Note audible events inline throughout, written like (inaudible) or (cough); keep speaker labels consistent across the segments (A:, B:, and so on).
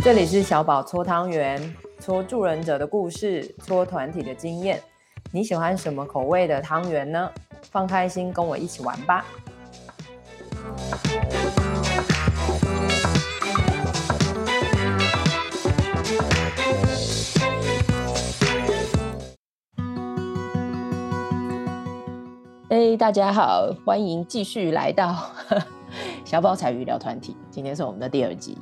A: 这里是小宝搓汤圆，搓助人者的故事，搓团体的经验。你喜欢什么口味的汤圆呢？放开心，跟我一起玩吧！哎，大家好，欢迎继续来到 (laughs) 小宝彩鱼聊团体。今天是我们的第二集，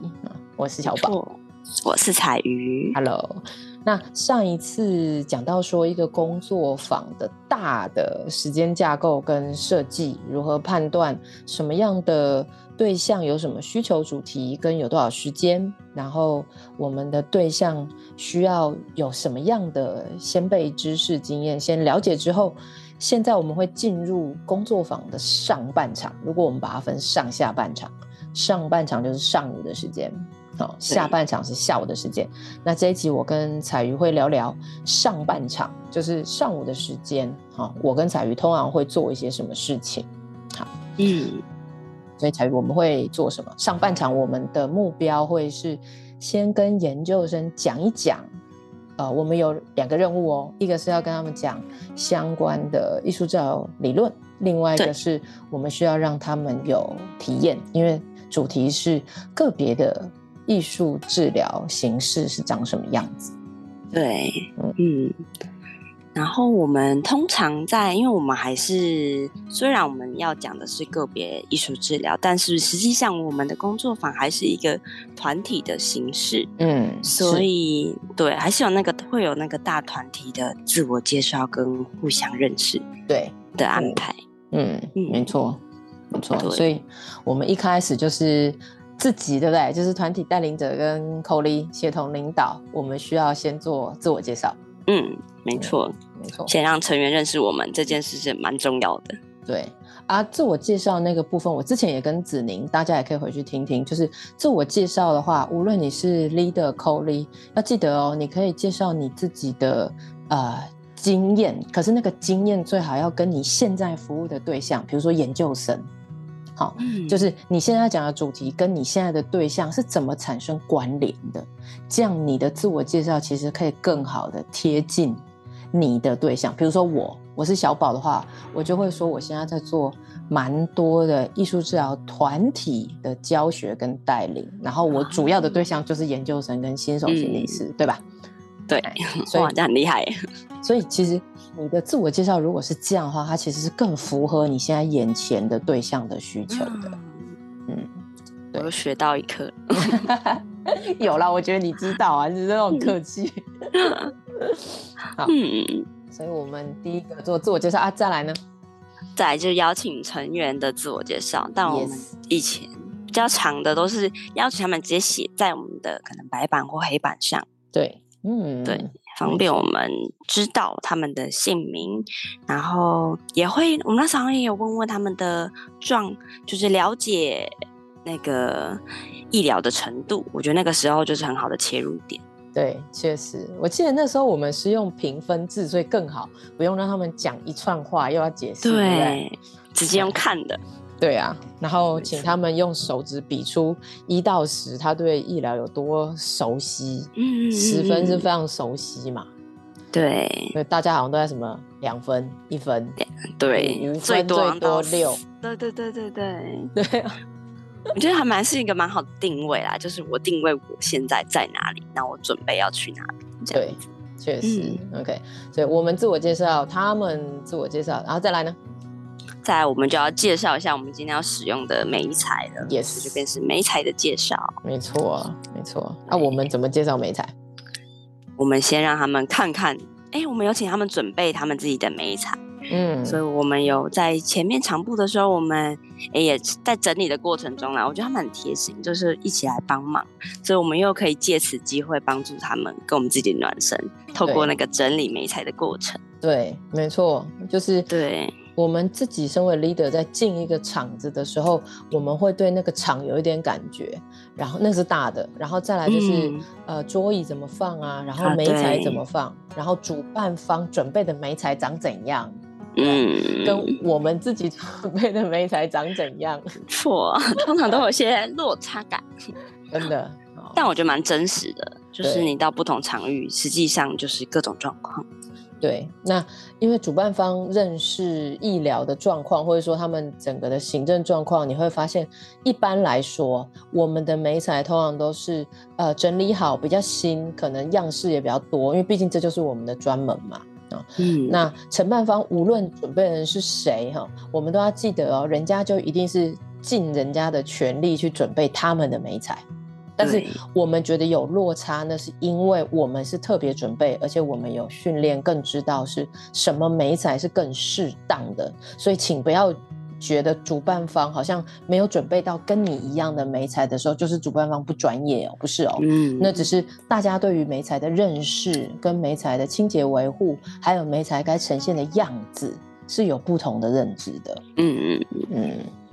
A: 我是小宝，
B: 我是彩鱼
A: ，Hello。那上一次讲到说，一个工作坊的大的时间架构跟设计，如何判断什么样的对象有什么需求主题跟有多少时间，然后我们的对象需要有什么样的先备知识经验，先了解之后，现在我们会进入工作坊的上半场。如果我们把它分上下半场，上半场就是上午的时间。好，下半场是下午的时间。那这一集我跟彩鱼会聊聊上半场，就是上午的时间。好，我跟彩鱼通常会做一些什么事情？好，嗯，所以彩鱼我们会做什么？上半场我们的目标会是先跟研究生讲一讲，呃，我们有两个任务哦，一个是要跟他们讲相关的艺术治疗理论，另外一个是我们需要让他们有体验，因为主题是个别的。艺术治疗形式是长什么样子？
B: 对，嗯，然后我们通常在，因为我们还是虽然我们要讲的是个别艺术治疗，但是实际上我们的工作坊还是一个团体的形式，嗯，所以对，还是有那个会有那个大团体的自我介绍跟互相认识，
A: 对
B: 的安排，
A: 嗯，嗯，没错，没错，所以我们一开始就是。自己对不对？就是团体带领者跟 co-lead 协同领导，我们需要先做自我介绍。
B: 嗯，没错，没错。先让成员认识我们这件事是蛮重要的。
A: 对啊，自我介绍那个部分，我之前也跟子宁，大家也可以回去听听。就是自我介绍的话，无论你是 leader、co-lead，要记得哦，你可以介绍你自己的呃经验，可是那个经验最好要跟你现在服务的对象，比如说研究生。好，就是你现在讲的主题跟你现在的对象是怎么产生关联的，这样你的自我介绍其实可以更好的贴近你的对象。比如说我，我是小宝的话，我就会说我现在在做蛮多的艺术治疗团体的教学跟带领，然后我主要的对象就是研究生跟新手心理师，嗯、对吧？
B: 对，所以哇，这很厉害。
A: 所以其实你的自我介绍如果是这样的话，它其实是更符合你现在眼前的对象的需求的。
B: 嗯，我又学到一课。(laughs)
A: 有啦，我觉得你知道啊，你这种客气。(laughs) 好，嗯，所以我们第一个做自我介绍啊，再来呢？
B: 再来就是邀请成员的自我介绍，但我们以前比较长的都是邀请他们直接写在我们的可能白板或黑板上。
A: 对。嗯，
B: 对，方便我们知道他们的姓名，然后也会，我们那时候也有问问他们的状，就是了解那个医疗的程度。我觉得那个时候就是很好的切入点。
A: 对，确实，我记得那时候我们是用评分制，所以更好，不用让他们讲一串话又要解释，对，对对
B: 直接用看的。
A: 对啊，然后请他们用手指比出一到十，他对医疗有多熟悉？嗯，十分是非常熟悉嘛。
B: 对，
A: 所以大家好像都在什么两分、一分，
B: 对，最多
A: 最多六。
B: 对对对对对对，(laughs) 我觉得还蛮是一个蛮好的定位啦，就是我定位我现在在哪里，那我准备要去哪里。
A: 对，确实、嗯、OK。所以我们自我介绍，他们自我介绍，然后再来呢？
B: 再来，我们就要介绍一下我们今天要使用的媒材了。
A: Yes，
B: 这边是媒材的介绍。
A: 没错，没错。那我们怎么介绍媒材？
B: 我们先让他们看看。哎，我们有请他们准备他们自己的媒材。嗯，所以我们有在前面长布的时候，我们也在整理的过程中呢，我觉得他们很贴心，就是一起来帮忙。所以我们又可以借此机会帮助他们跟我们自己暖身，透过那个整理媒材的过程。
A: 对，没错，就是
B: 对。
A: 我们自己身为 leader，在进一个场子的时候，我们会对那个场有一点感觉，然后那是大的，然后再来就是、嗯、呃桌椅怎么放啊，然后媒材怎么放，啊、然后主办方准备的媒材长怎样，嗯，跟我们自己准备的媒材长怎样，
B: 错，通常都有些落差感，(laughs)
A: 真的。
B: 但我觉得蛮真实的，就是你到不同场域，实际上就是各种状况。
A: 对，那因为主办方认识医疗的状况，或者说他们整个的行政状况，你会发现，一般来说，我们的媒材通常都是呃整理好，比较新，可能样式也比较多，因为毕竟这就是我们的专门嘛。啊，嗯，那承办方无论准备的人是谁哈，我们都要记得哦，人家就一定是尽人家的全力去准备他们的媒材。但是我们觉得有落差，那是因为我们是特别准备，而且我们有训练，更知道是什么媒材是更适当的。所以请不要觉得主办方好像没有准备到跟你一样的媒材的时候，就是主办方不专业哦，不是哦。嗯，那只是大家对于媒材的认识、跟媒材的清洁维护，还有媒材该呈现的样子是有不同的认知的。嗯嗯嗯。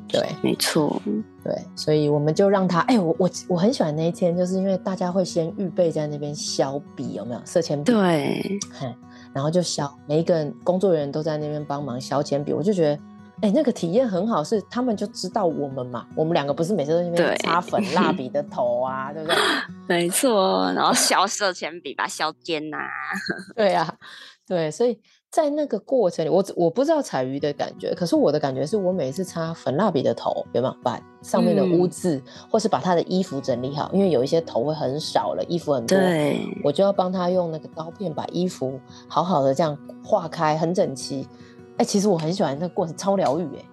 A: 对，
B: 没错，
A: 对，所以我们就让他，哎，我我我很喜欢那一天，就是因为大家会先预备在那边削笔，有没有色铅笔？
B: 对，
A: 然后就削，每一个工作人员都在那边帮忙削铅笔，我就觉得，哎，那个体验很好，是他们就知道我们嘛，我们两个不是每次都在那边擦粉蜡笔的头啊，(laughs) 对不对？
B: 没错，然后削色铅笔，把它削尖呐，(laughs)
A: 对呀，对，所以。在那个过程里，我我不知道彩鱼的感觉，可是我的感觉是我每次擦粉蜡笔的头，有没有把上面的污渍，嗯、或是把他的衣服整理好？因为有一些头会很少了，衣服很多，我就要帮他用那个刀片把衣服好好的这样划开，很整齐。哎、欸，其实我很喜欢那个过程，超疗愈哎。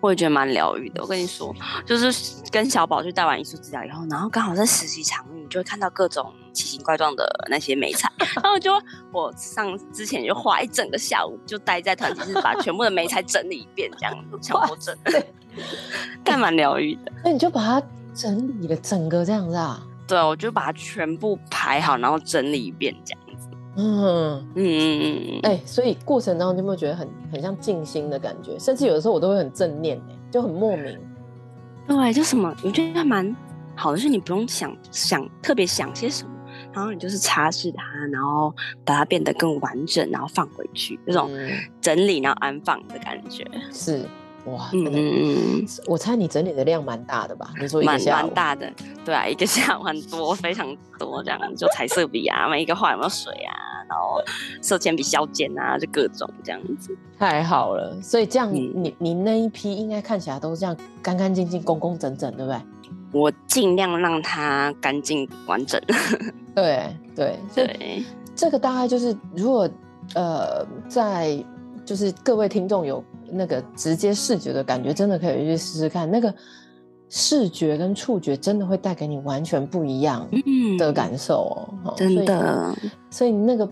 B: 我也觉得蛮疗愈的。我跟你说，就是跟小宝去带完艺术治疗以后，然后刚好在实习场域，你就会看到各种奇形怪状的那些美菜。(laughs) 然后就我上之前就花一整个下午，就待在团体室，把全部的美菜整理一遍，这样强迫症，对，但蛮疗愈的。
A: 那你就把它整理了整个这样子啊？
B: 对，我就把它全部排好，然后整理一遍这样。嗯嗯嗯嗯，
A: 哎、欸，所以过程当中你有没有觉得很很像静心的感觉？甚至有的时候我都会很正念，就很莫名。
B: 对，就什么，我觉得还蛮好的，就是你不用想想特别想些什么，然后你就是擦拭它，然后把它变得更完整，然后放回去，这种整理然后安放的感觉
A: 是。哇，嗯嗯，我猜你整理的量蛮大的吧？你说蛮
B: 蛮大的，对啊，一个下午很多，非常多，这样就彩色笔啊，每一个画有没有水啊，然后色铅笔削尖啊，就各种这样子。
A: 太好了，所以这样你你那一批应该看起来都是这样干干净净、工工整整，对不对？
B: 我尽量让它干净完整。(laughs)
A: 对对对，这个大概就是如果呃在就是各位听众有。那个直接视觉的感觉，真的可以去试试看。那个视觉跟触觉，真的会带给你完全不一样的感受哦。
B: 真的，
A: 所以那个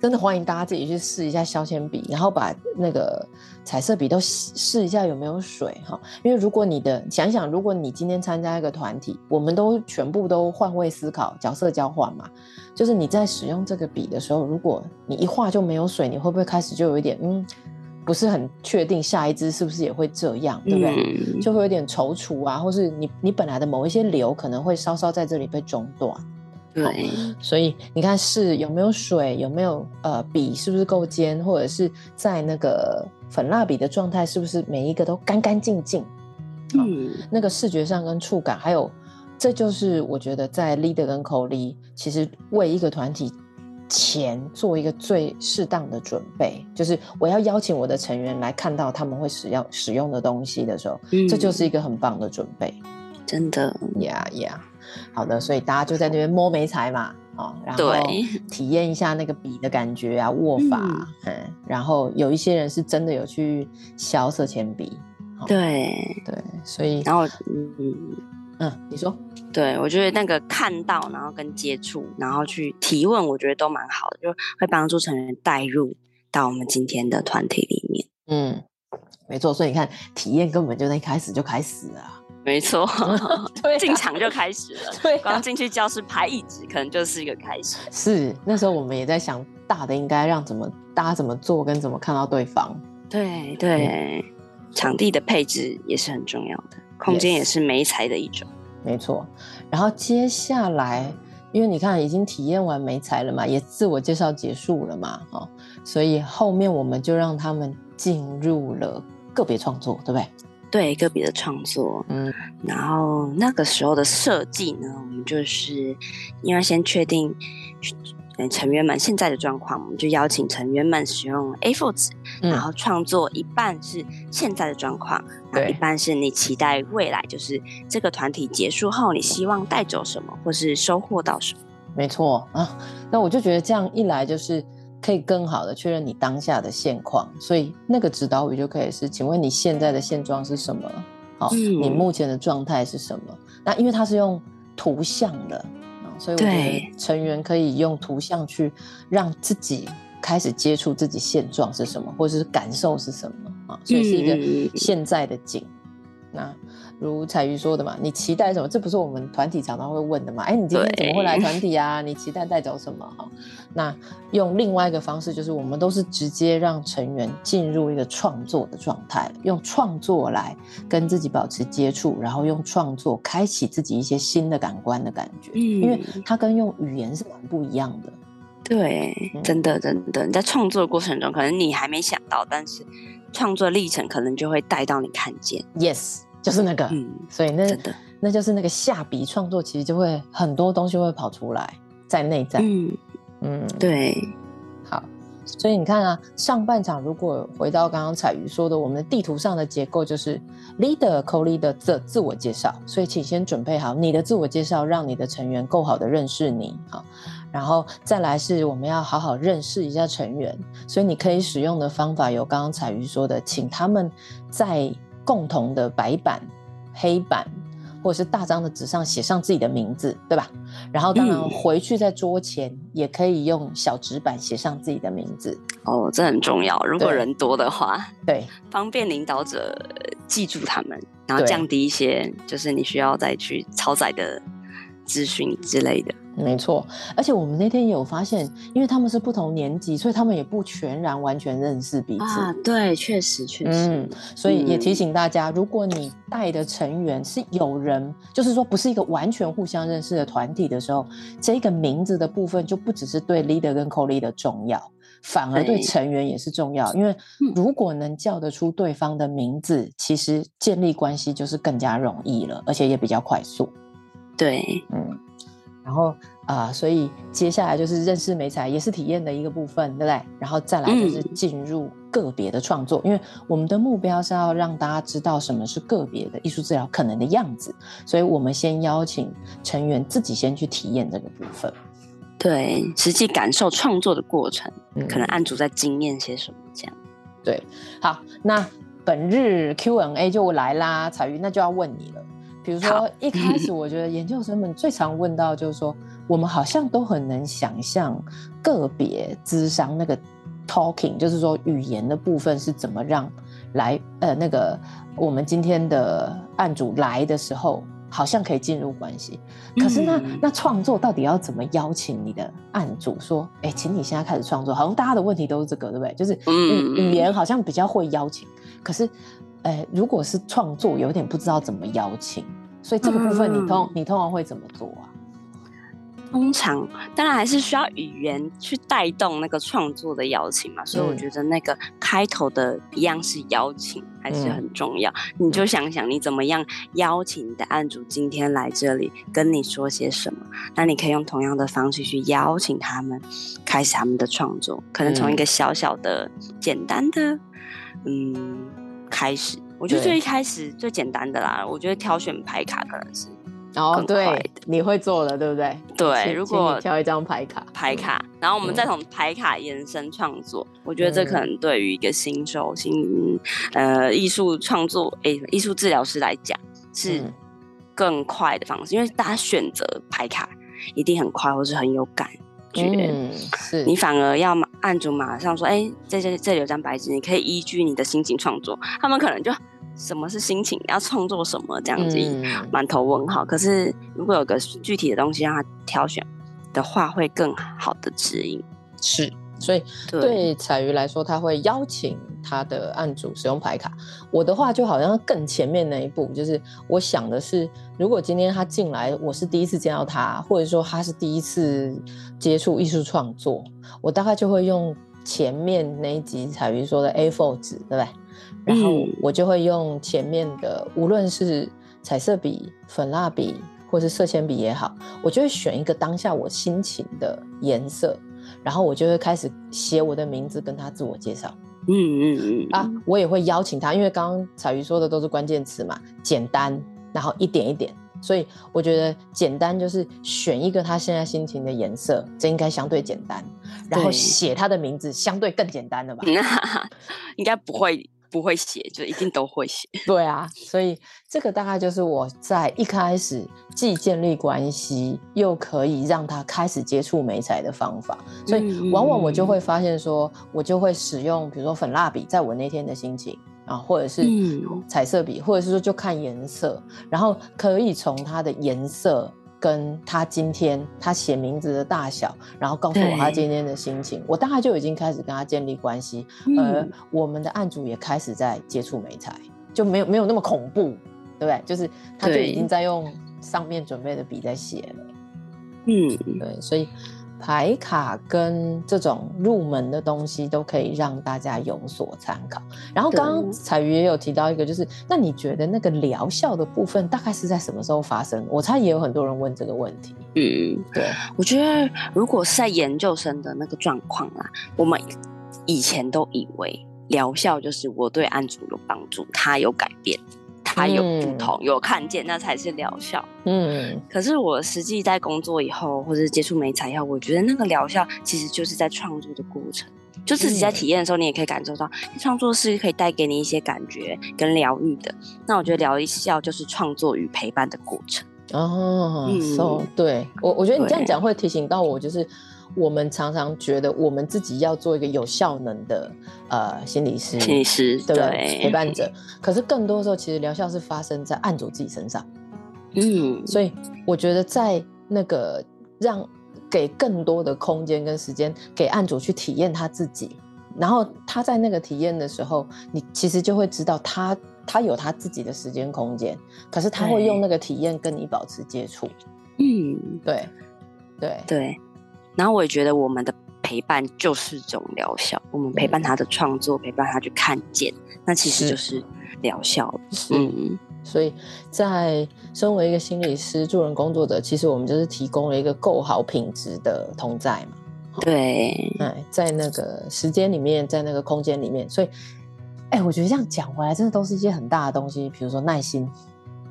A: 真的欢迎大家自己去试一下削铅笔，然后把那个彩色笔都试一下有没有水哈。因为如果你的想想，如果你今天参加一个团体，我们都全部都换位思考，角色交换嘛，就是你在使用这个笔的时候，如果你一画就没有水，你会不会开始就有一点嗯？不是很确定下一支是不是也会这样，对不对？嗯、就会有点踌躇啊，或是你你本来的某一些流可能会稍稍在这里被中断。对，所以你看是有没有水，有没有呃笔是不是够尖，或者是在那个粉蜡笔的状态是不是每一个都干干净净？嗯，那个视觉上跟触感，还有这就是我觉得在 leader 跟 co-lead 其实为一个团体。前做一个最适当的准备，就是我要邀请我的成员来看到他们会使用使用的东西的时候，嗯，这就是一个很棒的准备，
B: 真的
A: 呀呀。好的，所以大家就在那边摸眉材嘛，哦，然后 (laughs) 体验一下那个笔的感觉啊，握法，嗯，嗯，然后有一些人是真的有去削色铅笔，
B: 对
A: 对，所以
B: 然后 (laughs) 嗯。
A: 嗯，你说，
B: 对，我觉得那个看到，然后跟接触，然后去提问，我觉得都蛮好的，就会帮助成员带入到我们今天的团体里面。
A: 嗯，没错，所以你看，体验根本就在一开始就开始了。(laughs)
B: 没错，对，进场就开始了。(laughs) 对，刚进去教室排椅子，可能就是一个开始。
A: 是，那时候我们也在想，大的应该让怎么大家怎么做，跟怎么看到对方。
B: 对对，嗯，场地的配置也是很重要的。空间也是媒材的一种，
A: 没错。然后接下来，因为你看已经体验完媒材了嘛，也自我介绍结束了嘛，所以后面我们就让他们进入了个别创作，对不对？
B: 对个别的创作，嗯，然后那个时候的设计呢，我们就是因为先确定成员们现在的状况，我们就邀请成员们使用 A4 纸，嗯、然后创作一半是现在的状况，然后一半是你期待未来，就是这个团体结束后，你希望带走什么，或是收获到什么。
A: 没错啊，那我就觉得这样一来就是。可以更好的确认你当下的现况，所以那个指导语就可以是：请问你现在的现状是什么？好，嗯、你目前的状态是什么？那因为它是用图像的，所以我觉得成员可以用图像去让自己开始接触自己现状是什么，或者是感受是什么啊，所以是一个现在的景。那如彩鱼说的嘛，你期待什么？这不是我们团体常常会问的嘛？哎，你今天怎么会来团体啊？你期待带走什么？哈，那用另外一个方式，就是我们都是直接让成员进入一个创作的状态，用创作来跟自己保持接触，然后用创作开启自己一些新的感官的感觉。嗯，因为它跟用语言是蛮不一样的。
B: 对，真的真的，你在创作过程中，可能你还没想到，但是创作历程可能就会带到你看见。
A: Yes。就是那个，嗯，所以那的那就是那个下笔创作，其实就会很多东西会跑出来，在内在，嗯
B: 嗯，对，
A: 好，所以你看啊，上半场如果回到刚刚采瑜说的，我们的地图上的结构就是 leader、co-leader 的自自我介绍，所以请先准备好你的自我介绍，让你的成员够好的认识你，好，然后再来是我们要好好认识一下成员，所以你可以使用的方法有刚刚采瑜说的，请他们在。共同的白板、黑板，或者是大张的纸上写上自己的名字，对吧？然后当然回去在桌前也可以用小纸板写上自己的名字。
B: 哦，这很重要。如果人多的话，
A: 对，
B: 方便领导者记住他们，然后降低一些就是你需要再去超载的资讯之类的。
A: 没错，而且我们那天也有发现，因为他们是不同年级，所以他们也不全然完全认识彼此。
B: 啊，对，确实确实。
A: 嗯，所以也提醒大家，嗯、如果你带的成员是有人，就是说不是一个完全互相认识的团体的时候，这个名字的部分就不只是对 leader 跟 co-leader 重要，反而对成员也是重要。因为如果能叫得出对方的名字，其实建立关系就是更加容易了，而且也比较快速。
B: 对，
A: 嗯。然后啊、呃，所以接下来就是认识美彩，也是体验的一个部分，对不对？然后再来就是进入个别的创作，嗯、因为我们的目标是要让大家知道什么是个别的艺术治疗可能的样子，所以我们先邀请成员自己先去体验这个部分，
B: 对，实际感受创作的过程，嗯、可能案主在经验些什么这样。
A: 对，好，那本日 Q&A 就来啦，彩云，那就要问你了。比如说一开始，我觉得研究生们最常问到就是说，我们好像都很能想象个别智商那个 talking，就是说语言的部分是怎么让来呃那个我们今天的案主来的时候，好像可以进入关系。可是那那创作到底要怎么邀请你的案主说，哎，请你现在开始创作？好像大家的问题都是这个，对不对？就是语语言好像比较会邀请，可是。哎，如果是创作，有点不知道怎么邀请，所以这个部分你通、嗯、你通常会怎么做啊？
B: 通常当然还是需要语言去带动那个创作的邀请嘛，所以我觉得那个开头的一样是邀请还是很重要。嗯、你就想想你怎么样邀请你的案主今天来这里跟你说些什么，那你可以用同样的方式去邀请他们开始他们的创作，可能从一个小小的、简单的，嗯。开始，我觉得最一开始最简单的啦。我觉得挑选牌卡可能是
A: 哦，对，你会做的，对不对？
B: 对，如果
A: 挑一张牌卡，
B: 牌卡，然后我们再从牌卡延伸创作。我觉得这可能对于一个新手新呃艺术创作诶艺术治疗师来讲是更快的方式，因为大家选择牌卡一定很快，或是很有感。嗯，是你反而要按住马上说，哎、欸，这这这里有张白纸，你可以依据你的心情创作。他们可能就什么是心情，要创作什么这样子，满头问号。可是如果有个具体的东西让他挑选的话，会更好的指引。
A: 是。所以对彩鱼来说，他会邀请他的案主使用牌卡。我的话就好像更前面那一步，就是我想的是，如果今天他进来，我是第一次见到他，或者说他是第一次接触艺术创作，我大概就会用前面那一集彩云说的 A4 纸，对不对？然后我就会用前面的，无论是彩色笔、粉蜡笔，或是色铅笔也好，我就会选一个当下我心情的颜色，然后我就会开始写我的名字，跟他自我介绍。嗯嗯嗯啊，我也会邀请他，因为刚刚彩鱼说的都是关键词嘛，简单，然后一点一点。所以我觉得简单就是选一个他现在心情的颜色，这应该相对简单。然后写他的名字相对更简单了吧？(laughs)
B: 应该不会不会写，就一定都会写。(laughs)
A: 对啊，所以这个大概就是我在一开始既建立关系，又可以让他开始接触美彩的方法。所以往往我就会发现说，我就会使用比如说粉蜡笔，在我那天的心情。啊，或者是彩色笔，嗯、或者是说就看颜色，然后可以从它的颜色跟他今天他写名字的大小，然后告诉我他今天的心情，我大概就已经开始跟他建立关系，嗯、而我们的案主也开始在接触美材，就没有没有那么恐怖，对不对？就是他就已经在用上面准备的笔在写了，嗯，对，所以。牌卡跟这种入门的东西都可以让大家有所参考。然后刚刚彩鱼也有提到一个，就是那你觉得那个疗效的部分大概是在什么时候发生？我猜也有很多人问这个问题。嗯，
B: 对，我觉得如果是在研究生的那个状况啊，我们以前都以为疗效就是我对案主有帮助，他有改变。还有不同，嗯、有看见，那才是疗效。嗯，可是我实际在工作以后，或者接触美材以后，我觉得那个疗效其实就是在创作的过程，就自己在体验的时候，你也可以感受到，创作是可以带给你一些感觉跟疗愈的。那我觉得疗效就是创作与陪伴的过程。
A: 哦，嗯，so, 对我，我觉得你这样讲会提醒到我，就是。我们常常觉得我们自己要做一个有效能的呃心理师，
B: 心理师对
A: 陪伴者。可是更多的时候，其实疗效是发生在案主自己身上。嗯，所以我觉得在那个让给更多的空间跟时间给案主去体验他自己，然后他在那个体验的时候，你其实就会知道他他有他自己的时间空间，可是他会用那个体验跟你保持接触。嗯，对对对。对
B: 然后我也觉得我们的陪伴就是这种疗效，我们陪伴他的创作，嗯、陪伴他去看见，那其实就是疗效。嗯，
A: 所以在身为一个心理师、助人工作者，其实我们就是提供了一个够好品质的同在嘛。
B: 对，
A: 哎，在那个时间里面，在那个空间里面，所以，哎，我觉得这样讲回来，真的都是一些很大的东西，比如说耐心，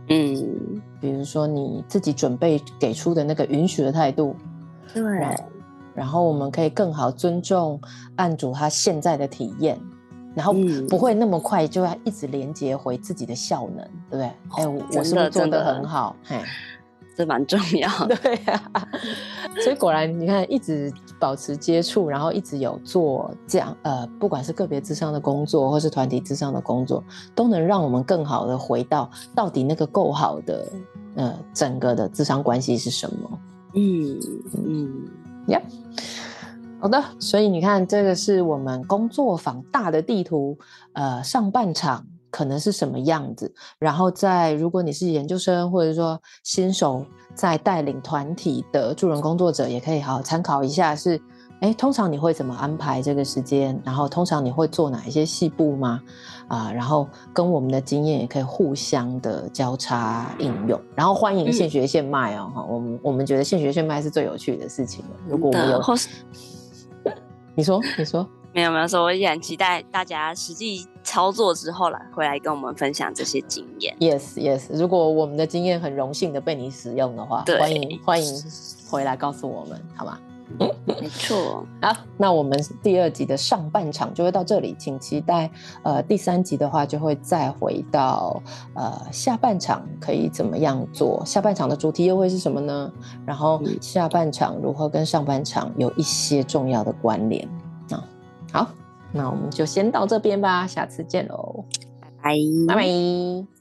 A: 嗯，比如说你自己准备给出的那个允许的态度，对。然后我们可以更好尊重案主他现在的体验，然后不会那么快就要一直连接回自己的效能，对不对？哎、哦，我是不是做的很好？嘿，
B: 这蛮重要的。(laughs)
A: 对呀、啊，所以果然你看，一直保持接触，然后一直有做这样呃，不管是个别智商的工作，或是团体智商的工作，都能让我们更好的回到到底那个够好的呃整个的智商关系是什么？嗯嗯。呀，yeah. 好的，所以你看，这个是我们工作坊大的地图，呃，上半场可能是什么样子，然后在如果你是研究生或者说新手在带领团体的助人工作者，也可以好好参考一下是。哎，通常你会怎么安排这个时间？然后通常你会做哪一些细部吗？啊，然后跟我们的经验也可以互相的交叉应用。然后欢迎现学现卖哦，哈、嗯，我们我们觉得现学现卖是最有趣的事情了。如果我们有，你说你说 (laughs)
B: 没有没有说，我依然期待大家实际操作之后来回来跟我们分享这些经验。
A: Yes Yes，如果我们的经验很荣幸的被你使用的话，对欢迎欢迎回来告诉我们，好吗？
B: 嗯，没错。
A: 好，那我们第二集的上半场就会到这里，请期待。呃，第三集的话就会再回到呃下半场可以怎么样做？下半场的主题又会是什么呢？然后下半场如何跟上半场有一些重要的关联啊？好，那我们就先到这边吧，下次见喽，
B: 拜拜，
A: 拜拜。